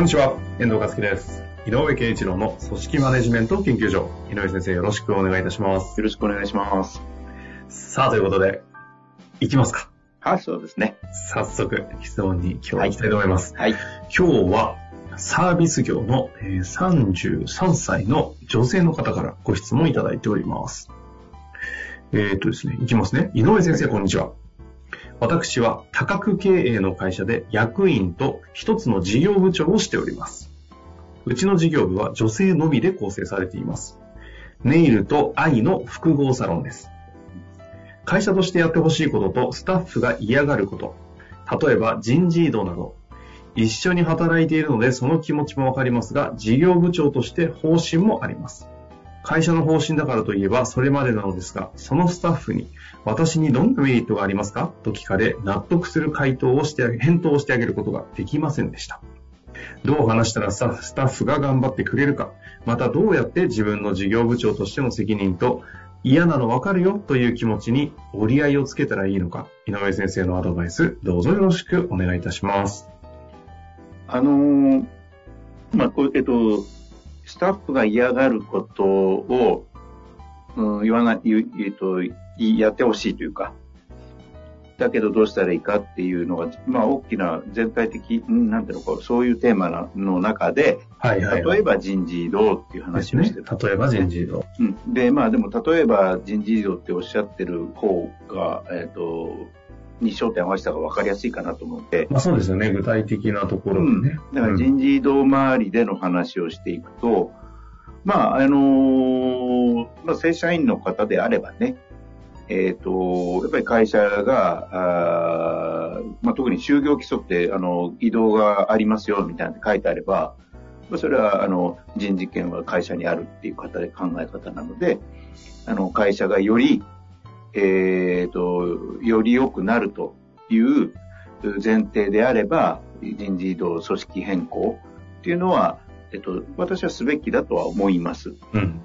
こんにちは、遠藤和樹です。井上健一郎の組織マネジメント研究所。井上先生、よろしくお願いいたします。よろしくお願いします。さあ、ということで、いきますか。はい、そうですね。早速、質問に今日は行きたいと思います。はい。今日は、サービス業のえー33歳の女性の方からご質問いただいております。えっ、とですね、いきますね。井上先生、こんにちは。私は多角経営の会社で役員と一つの事業部長をしております。うちの事業部は女性のみで構成されています。ネイルと愛の複合サロンです。会社としてやってほしいこととスタッフが嫌がること、例えば人事異動など、一緒に働いているのでその気持ちもわかりますが、事業部長として方針もあります。会社の方針だからといえばそれまでなのですが、そのスタッフに私にどんなメリットがありますかと聞かれ、納得する回答をしてあげ、返答をしてあげることができませんでした。どう話したらスタッフが頑張ってくれるか、またどうやって自分の事業部長としての責任と嫌なの分かるよという気持ちに折り合いをつけたらいいのか、井上先生のアドバイス、どうぞよろしくお願いいたします。あのーまあ、こうえっと、スタッフが嫌がることを、うん、言わない、言うと、いやってほしいというか、だけどどうしたらいいかっていうのが、まあ、大きな全体的、んなんていうのか、そういうテーマなの中で、はいはい、例えば人事異動っていう話をしてる。ね、例えば人事異動。うん。で、まあでも、例えば人事異動っておっしゃってる方が、えっ、と、に焦点を合わせた方が分かりやすいかなと思って。まあそうですよね、具体的なところうん。だから人事異動周りでの話をしていくと、まあ、あのーまあ、正社員の方であればね、えっ、と、やっぱり会社が、あーまあ、特に就業規則って、あの、移動がありますよ、みたいなの書いてあれば、まあそれは、あの、人事権は会社にあるっていう方で考え方なので、あの、会社がより、えっ、と、より良くなるという前提であれば、人事異動、組織変更っていうのは、えっと、私はすべきだとは思います。うん。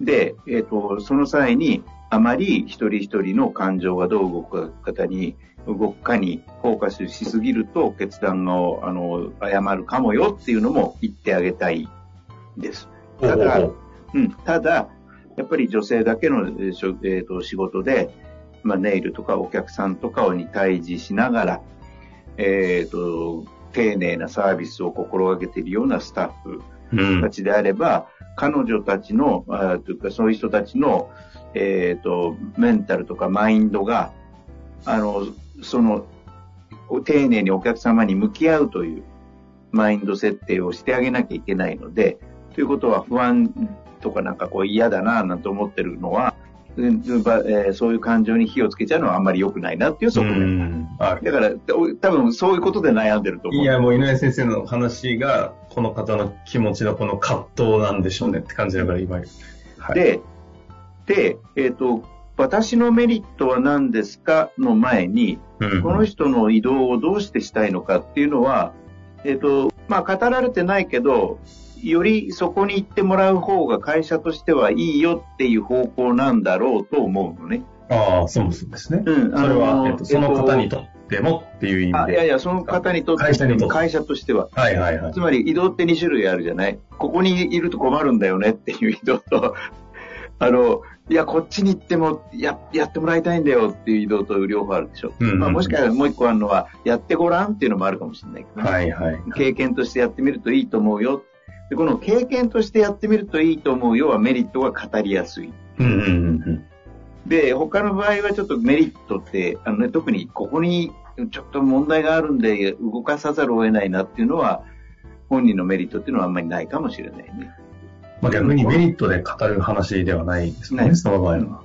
で、えっと、その際に、あまり一人一人の感情がどう動くかに、動くかにフォーカスしすぎると決断を、あの、誤るかもよっていうのも言ってあげたいです。ただ、うん、ただ、やっぱり女性だけの、えーしょえーと仕事で、まあ、ネイルとかお客さんとかに対峙しながら、えっ、と、丁寧なサービスを心がけているようなスタッフた。ちであれば、彼女たちの、あというかそういう人たちの、えっ、と、メンタルとかマインドが、あの、その、丁寧にお客様に向き合うというマインド設定をしてあげなきゃいけないので、ということは不安とかなんかこう嫌だななんて思ってるのは、えーそういう感情に火をつけちゃうのはあんまり良くないなっていう側面。だから、お多分そういうことで悩んでると思う。いや、もう井上先生の話が、この方の気持ちのこの葛藤なんでしょうねって感じだから、今。はい、で、で、えっ、と、私のメリットは何ですかの前に、うん、この人の移動をどうしてしたいのかっていうのは、えっ、と、まあ、語られてないけど、よりそこに行ってもらう方が会社としてはいいよっていう方向なんだろうと思うのね。ああ、そうですね。うん。それは、えっと、その方にとってもっていう意味で。あいやいや、その方にとって会社にと会社としては。はいはいはいつ。まり移動って2種類あるじゃない？ここにいると困るんだよねっていう移動と、あの、いや、こっちに行ってもややってもらいたいんだよっていう移動と両方あるでしょ。うんうんうんまあ、もしかしたらもう一個あるのは、やってごらんっていうのもあるかもしれないけどね、はいはい。経験としてやってみるといいと思うよ。でこの経験としてやってみるといいと思うよはメリットが語りやすい。うんうんうんで、他の場合はちょっとメリットって、あのね、特にここにちょっと問題があるんで動かさざるを得ないなっていうのは、本人のメリットっていうのはあんまりないかもしれないね。まあ、逆にメリットで語る話ではないですね、その場合は。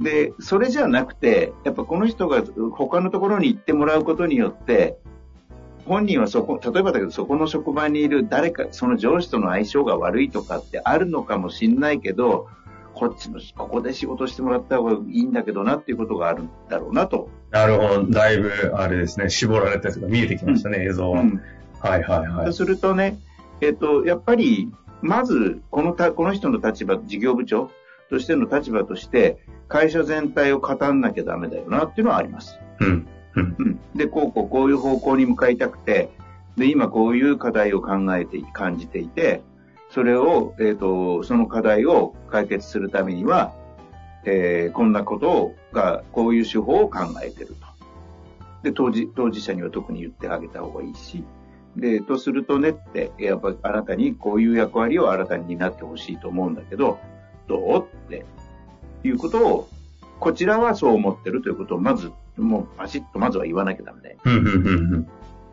で、それじゃなくて、やっぱこの人が他のところに行ってもらうことによって、本人はそこ、例えばだけど、そこの職場にいる誰か、その上司との相性が悪いとかってあるのかもしんないけど、こっちの、ここで仕事してもらった方がいいんだけどなっていうことがあるんだろうなと。なるほど。だいぶ、あれですね、絞られたやつが見えてきましたね、うん、映像は、うん。はいはいはい。そうするとね、えっ、と、やっぱり、まず、このた、この人の立場、事業部長としての立場として、会社全体を語んなきゃダメだよなっていうのはあります。うん。で、こうこうこういう方向に向かいたくて、で、今こういう課題を考えて、感じていて、それを、えっ、ー、と、その課題を解決するためには、えー、こんなことをが、こういう手法を考えてると。で、当事、当事者には特に言ってあげた方がいいし、で、とするとねって、やっぱあなたにこういう役割を新たに担ってほしいと思うんだけど、どうっていうことを、こちらはそう思ってるということを、まず、もうパシッとまずは言わなきゃダメで。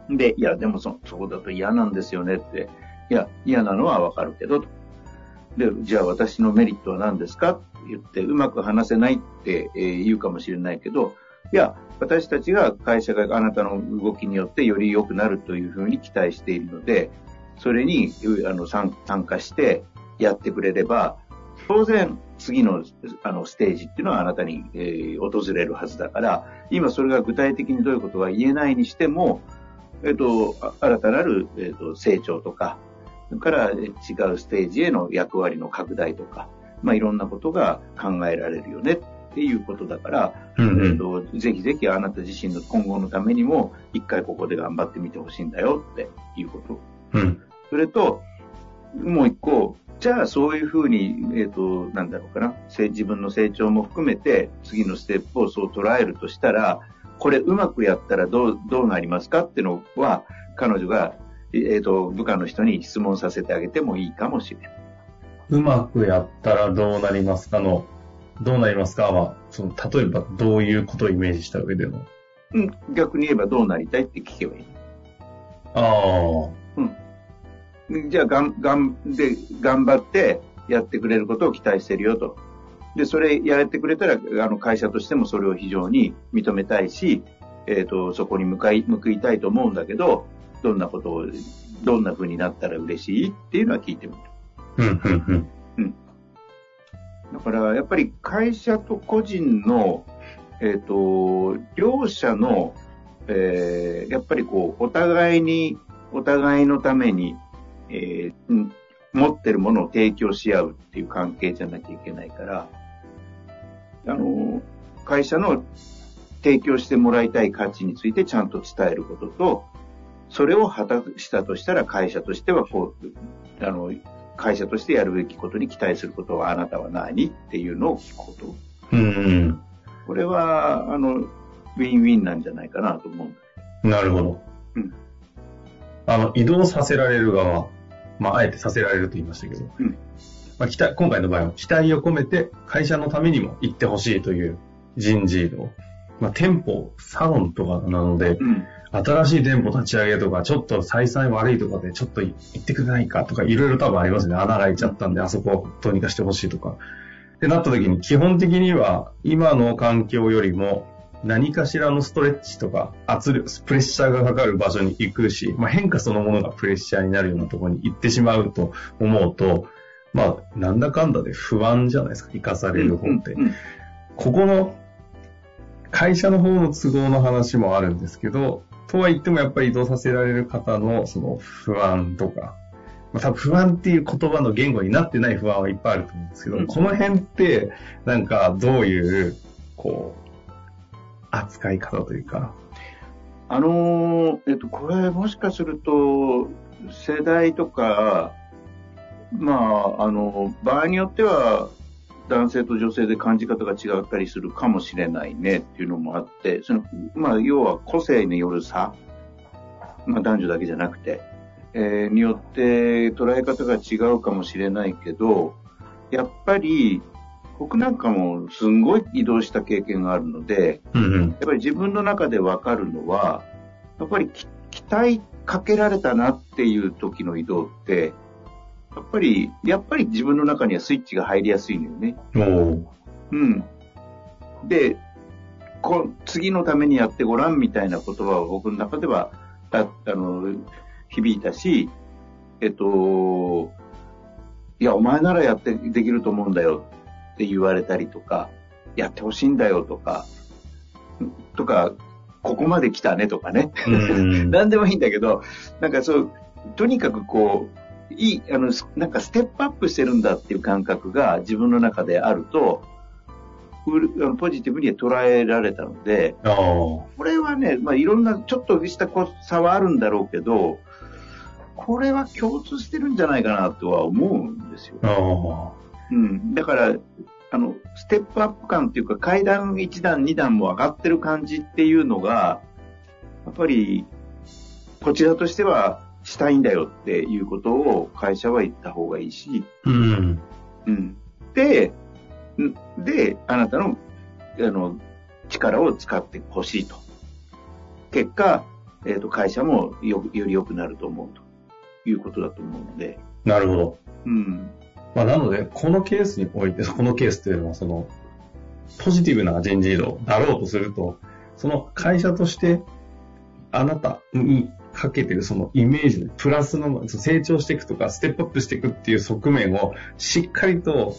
で、いや、でもそ、そうだと嫌なんですよねって。いや、嫌なのはわかるけど、で、じゃあ私のメリットは何ですかって言って、うまく話せないって、えー、言うかもしれないけど、いや、私たちが会社があなたの動きによってより良くなるというふうに期待しているので、それにあの参加してやってくれれば、当然次のあのステージっていうのはあなたに、えー、訪れるはずだから、今それが具体的にどういうことが言えないにしても、えっ、ー、と、新たなる、えっ、ー、と成長とか、それから違うステージへの役割の拡大とか、まあ、いろんなことが考えられるよねっていうことだから、うんうん、えっと、ぜひぜひあなた自身の今後のためにも、一回ここで頑張ってみてほしいんだよっていうこと。うん、それと、もう一個、じゃあそういうふうに、えっ、ー、と、なんだろうかな、自分の成長も含めて、次のステップをそう捉えるとしたら、これうまくやったらどう、どうなりますかっていうのは、彼女が、えっ、ー、と、部下の人に質問させてあげてもいいかもしれない。うまくやったらどうなりますかのどうなりますかは、その、例えばどういうことをイメージした上での。うん、逆に言えばどうなりたいって聞けばいい。ああ。うん。じゃあ、がん、がん、で、頑張ってやってくれることを期待してるよと。で、それやれてくれたら、あの、会社としてもそれを非常に認めたいし、えっ、ー、と、そこに向かい、報いたいと思うんだけど、どんなことを、どんな風になったら嬉しいっていうのは聞いてみる。うん、うん、うん。だから、やっぱり会社と個人の、えっ、ー、と、両者の、えー、やっぱりこう、お互いに、お互いのために、えー、持ってるものを提供し合うっていう関係じゃなきゃいけないから、あの、会社の提供してもらいたい価値についてちゃんと伝えることと、それを果たしたとしたら会社としてはこう、あの、会社としてやるべきことに期待することはあなたは何っていうのを聞くこと。うん、うん、これは、あの、ウィンウィンなんじゃないかなと思う。なるほど。うん。あの、移動させられる側、まあ、あえてさせられると言いましたけど、うん。まあ、期待、今回の場合は期待を込めて会社のためにも行ってほしいという人事異動。まあ、店舗、サロンとかなので、うん新しい店舗立ち上げとか、ちょっと採算悪いとかで、ちょっと行ってくれないかとか、いろいろ多分ありますね。穴が開いちゃったんで、あそこをどうにかしてほしいとか。ってなった時に、基本的には、今の環境よりも、何かしらのストレッチとか、圧力、プレッシャーがかかる場所に行くし、まあ、変化そのものがプレッシャーになるようなところに行ってしまうと思うと、まあ、なんだかんだで不安じゃないですか、生かされる方って。ここの会社の方の都合の話もあるんですけど、とは言ってもやっぱり移動させられる方のその不安とか、まあ、多分不安っていう言葉の言語になってない不安はいっぱいあると思うんですけど、うん、この辺ってなんかどういう、こう、扱い方というか。あのえっと、これもしかすると、世代とか、まあ、あの、場合によっては、男性と女性で感じ方が違ったりするかもしれないねっていうのもあって、その、まあ、要は個性による差、まあ、男女だけじゃなくて、えー、によって捉え方が違うかもしれないけど、やっぱり、僕なんかもすんごい移動した経験があるので、うんうん、やっぱり自分の中でわかるのは、やっぱり期待かけられたなっていう時の移動って、やっぱり、やっぱり自分の中にはスイッチが入りやすいのよね。うん。で、こ次のためにやってごらんみたいな言葉は僕の中では、ああの、響いたし、えっと、いや、お前ならやってできると思うんだよって言われたりとか、やってほしいんだよとか、とか、ここまで来たねとかね。うん。何でもいいんだけど、なんかそう、とにかくこう、いい、あの、すなんかステップアップしてるんだっていう感覚が自分の中であると、ポジティブに捉えられたので。これはね、まあいろんなちょっとしたこ差はあるんだろうけど、これは共通してるんじゃないかなとは思うんですよ。あうん。だから、あの、ステップアップ感っていうか階段1段2段も上がってる感じっていうのが、やっぱり、こちらとしてはしたいんだよっていうことを会社は言った方がいいし、あ。うん。うん。で、んで、あなたの、あの、力を使ってほしいと。結果、えっ、と、会社もよより良くなると思うということだと思うので、なるほど。うん。まあ、なので、このケースにおいて、このケースというのは、その、ポジティブな人事異動だろうとすると、その会社として、あなたにかけてるそのイメージのプラスの成長していくとか、ステップアップしていくっていう側面をしっかりと、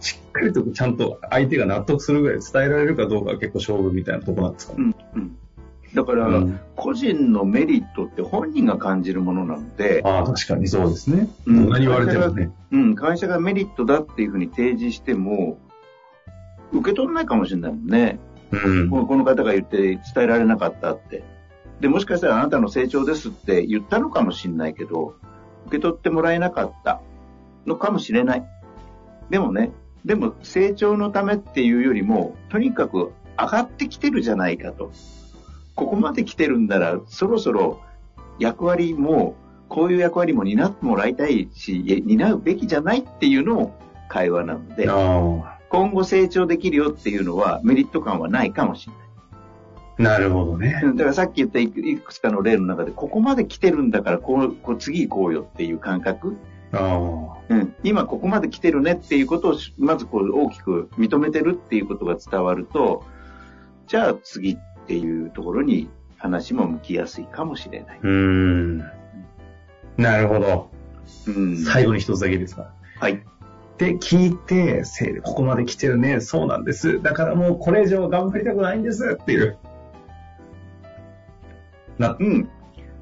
しっかりとちゃんと相手が納得するぐらい伝えられるかどうかが結構勝負みたいなところなんですか？ね。うん。うん。だから、うん個人のメリットって本人が感じるものなので、ああ、確かにそうですね。うん何言われてもね。うん、会社がメリットだっていうふうに提示しても、受け取らないかもしれないもんね。うん。このこの方が言って伝えられなかったって。で、もしかしたらあなたの成長ですって言ったのかもしれないけど、受け取ってもらえなかったのかもしれない。でもね、でも成長のためっていうよりも、とにかく上がってきてるじゃないかと。ここまで来てるんなら、そろそろ役割も、こういう役割も担ってもらいたいし、担うべきじゃないっていうのを会話なので、あ今後成長できるよっていうのはメリット感はないかもしれない。あ、なるほどね。うんだからさっき言ったいくつかの例の中で、ここまで来てるんだから、こう、こう次行こうよっていう感覚。あうん。今ここまで来てるねっていうことをし、まずこう大きく認めてるっていうことが伝わると、じゃあ次っていうところに話も向きやすいかもしれないあ。。うーん。なるほど。うん。最後に一つだけですか。はい。って聞いて、せここまで来てるね、そうなんです。だからもうこれ以上頑張りたくないんですっていう。な、うん。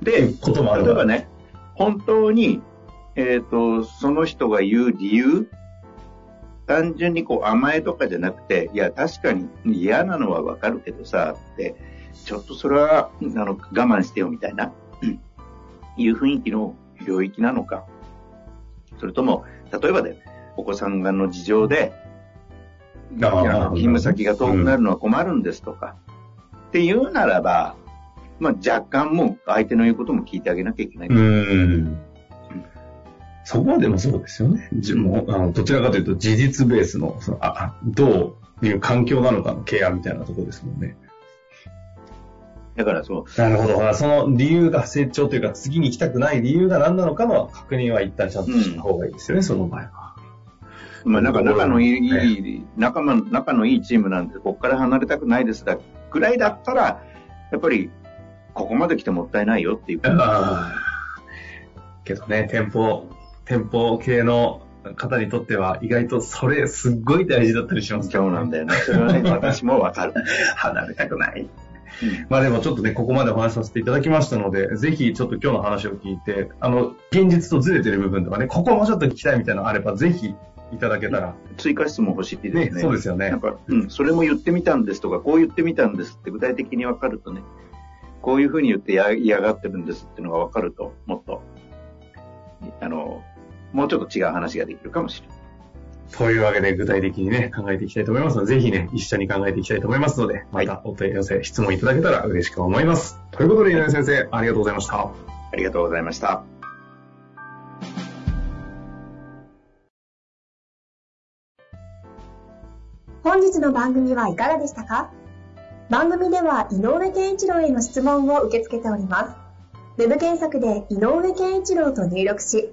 でこともある例えばね、本当に、えっ、と、その人が言う理由、単純にこう甘えとかじゃなくて、いや、確かに嫌なのはわかるけどさ、って、ちょっとそれは、あの、我慢してよみたいな、うんいう雰囲気の領域なのか。それとも、例えばで、お子さんがの事情で、勤務先が遠くなるのは困るんですとか、っていうならば、まあ若干もう相手の言うことも聞いてあげなきゃいけない。うーん。そこはでもそうですよね。じもうあのどちらかというと事実ベースの、そのああどういう環境なのかのケアみたいなところですもんね。だからそう、なるほど。まあその理由が成長というか、次に行きたくない理由が何なのかの確認は一旦ちゃんとした方がいいですよね、その場合は。まあなんか仲のいい、ね仲間、仲のいいチームなんで、ここから離れたくないですだ、ぐらいだったら、やっぱり、ここまで来てもったいないよっていう。けどね、店舗、店舗系の方にとっては意外とそれすっごい大事だったりしますそうなんだよね。それはね、私もわかる。離れたくない。まあでもちょっとね、ここまでお話しさせていただきましたので、ぜひちょっと今日の話を聞いて、あの、現実とずれてる部分とかね、ここもうちょっと聞きたいみたいなのあれば、ぜひいただけたら。追加質問欲しいですね、ね。そうですよねなん。か、うん、それも言ってみたんですとか、こう言ってみたんですって具体的に分かるとね、こういうふうに言ってや嫌がってるんですっていうのが分かると、もっと、あの、もうちょっと違う話ができるかもしれない。というわけで具体的にね、考えていきたいと思いますので、ぜひね、一緒に考えていきたいと思いますので、またお問い合わせ、質問いただけたら嬉しく思います。ということで、井上先生、ありがとうございました。ありがとうございました。本日の番組はいかがでしたか？番組では井上健一郎への質問を受け付けております。ウェブ検索で井上健一郎と入力し、